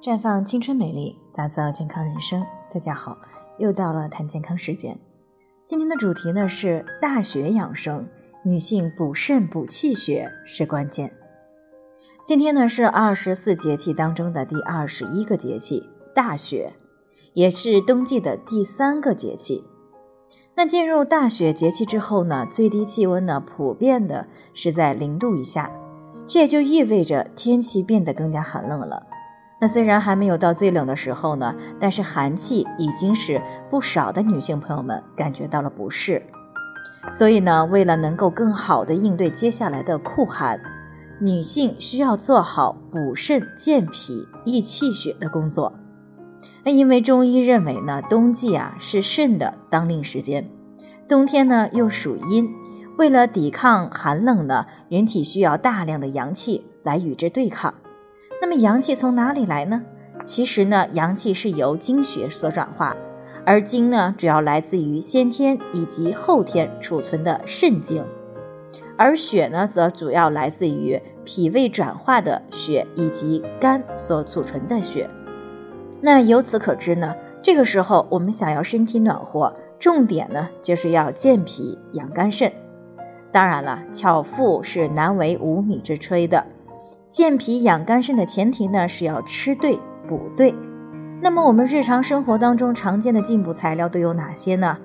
绽放青春美丽，打造健康人生。大家好，又到了谈健康时间。今天的主题呢是大雪养生，女性补肾补气血是关键。今天呢是二十四节气当中的第二十一个节气大雪，也是冬季的第三个节气。那进入大雪节气之后呢，最低气温呢普遍的是在零度以下，这也就意味着天气变得更加寒冷了。那虽然还没有到最冷的时候呢，但是寒气已经使不少的女性朋友们感觉到了不适。所以呢，为了能够更好的应对接下来的酷寒，女性需要做好补肾健脾益气血的工作。那因为中医认为呢，冬季啊是肾的当令时间，冬天呢又属阴，为了抵抗寒冷呢，人体需要大量的阳气来与之对抗。那么阳气从哪里来呢？其实呢，阳气是由精血所转化，而精呢，主要来自于先天以及后天储存的肾精，而血呢，则主要来自于脾胃转化的血以及肝所储存的血。那由此可知呢，这个时候我们想要身体暖和，重点呢就是要健脾养肝肾。当然了，巧妇是难为无米之炊的。健脾养肝肾的前提呢，是要吃对补对。那么我们日常生活当中常见的进补材料都有哪些呢？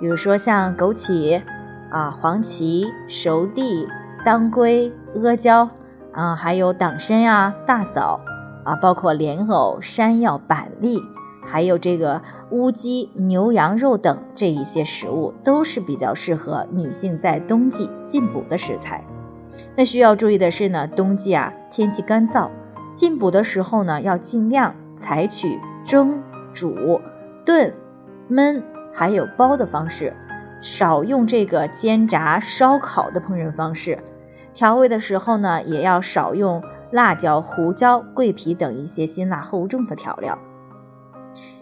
比如说像枸杞啊、黄芪、熟地、当归、阿胶啊，还有党参呀、大枣啊，包括莲藕、山药、板栗，还有这个乌鸡、牛羊肉等这一些食物，都是比较适合女性在冬季进补的食材。那需要注意的是呢，冬季啊天气干燥，进补的时候呢要尽量采取蒸、煮、炖、焖还有煲的方式，少用这个煎炸、烧烤的烹饪方式。调味的时候呢，也要少用辣椒、胡椒、桂皮等一些辛辣厚重的调料。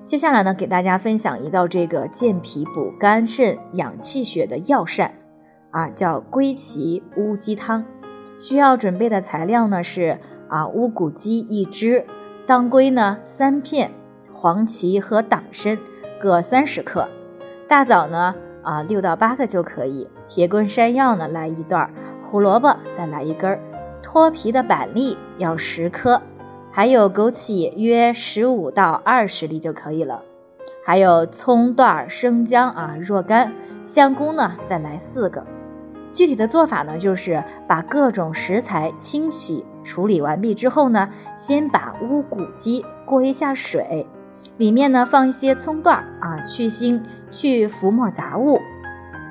接下来呢，给大家分享一道这个健脾补肝肾、养气血的药膳。啊，叫龟芪乌鸡汤，需要准备的材料呢是啊乌骨鸡一只，当归呢三片，黄芪和党参各三十克，大枣呢啊六到八个就可以，铁棍山药呢来一段，胡萝卜再来一根儿，脱皮的板栗要十颗，还有枸杞约十五到二十粒就可以了，还有葱段、生姜啊若干，香菇呢再来四个。具体的做法呢，就是把各种食材清洗处理完毕之后呢，先把乌骨鸡过一下水，里面呢放一些葱段儿啊，去腥去浮沫杂物。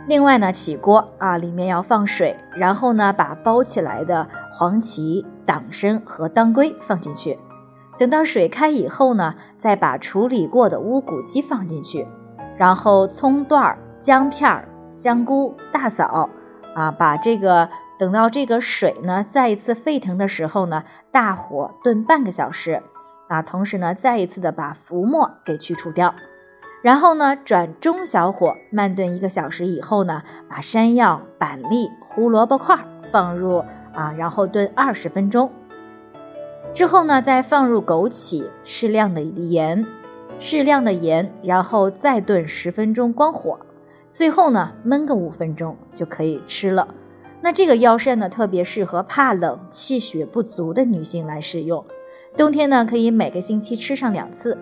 另外呢，起锅啊，里面要放水，然后呢把包起来的黄芪、党参和当归放进去。等到水开以后呢，再把处理过的乌骨鸡放进去，然后葱段、姜片、香菇、大枣。啊，把这个等到这个水呢再一次沸腾的时候呢，大火炖半个小时，啊，同时呢再一次的把浮沫给去除掉，然后呢转中小火慢炖一个小时以后呢，把山药、板栗、胡萝卜块放入啊，然后炖二十分钟，之后呢再放入枸杞、适量的盐、适量的盐，然后再炖十分钟关火。最后呢，焖个五分钟就可以吃了。那这个药膳呢，特别适合怕冷、气血不足的女性来使用。冬天呢，可以每个星期吃上两次。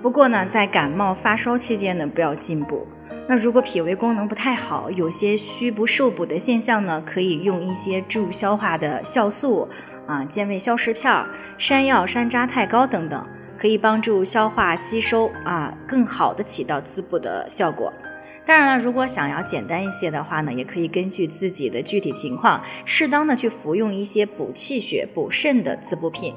不过呢，在感冒发烧期间呢，不要进补。那如果脾胃功能不太好，有些虚不受补的现象呢，可以用一些助消化的酵素啊、健胃消食片、山药山楂肽膏等等，可以帮助消化吸收啊，更好的起到滋补的效果。当然了，如果想要简单一些的话呢，也可以根据自己的具体情况，适当的去服用一些补气血、补肾的滋补品。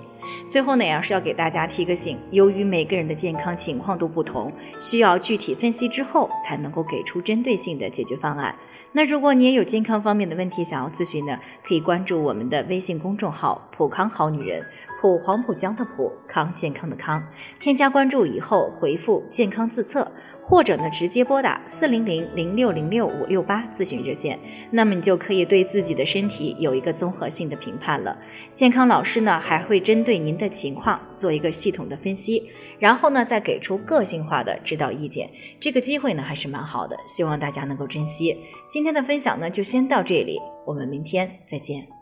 最后呢，也是要给大家提个醒，由于每个人的健康情况都不同，需要具体分析之后才能够给出针对性的解决方案。那如果你也有健康方面的问题想要咨询呢，可以关注我们的微信公众号“普康好女人”，普黄浦江的普康健康的康，添加关注以后回复“健康自测”。或者呢直接拨打四零零零六零六五六八咨询热线，那么你就可以对自己的身体有一个综合性的评判了。健康老师呢还会针对您的情况做一个系统的分析，然后呢再给出个性化的指导意见。这个机会呢还是蛮好的，希望大家能够珍惜。今天的分享呢就先到这里，我们明天再见。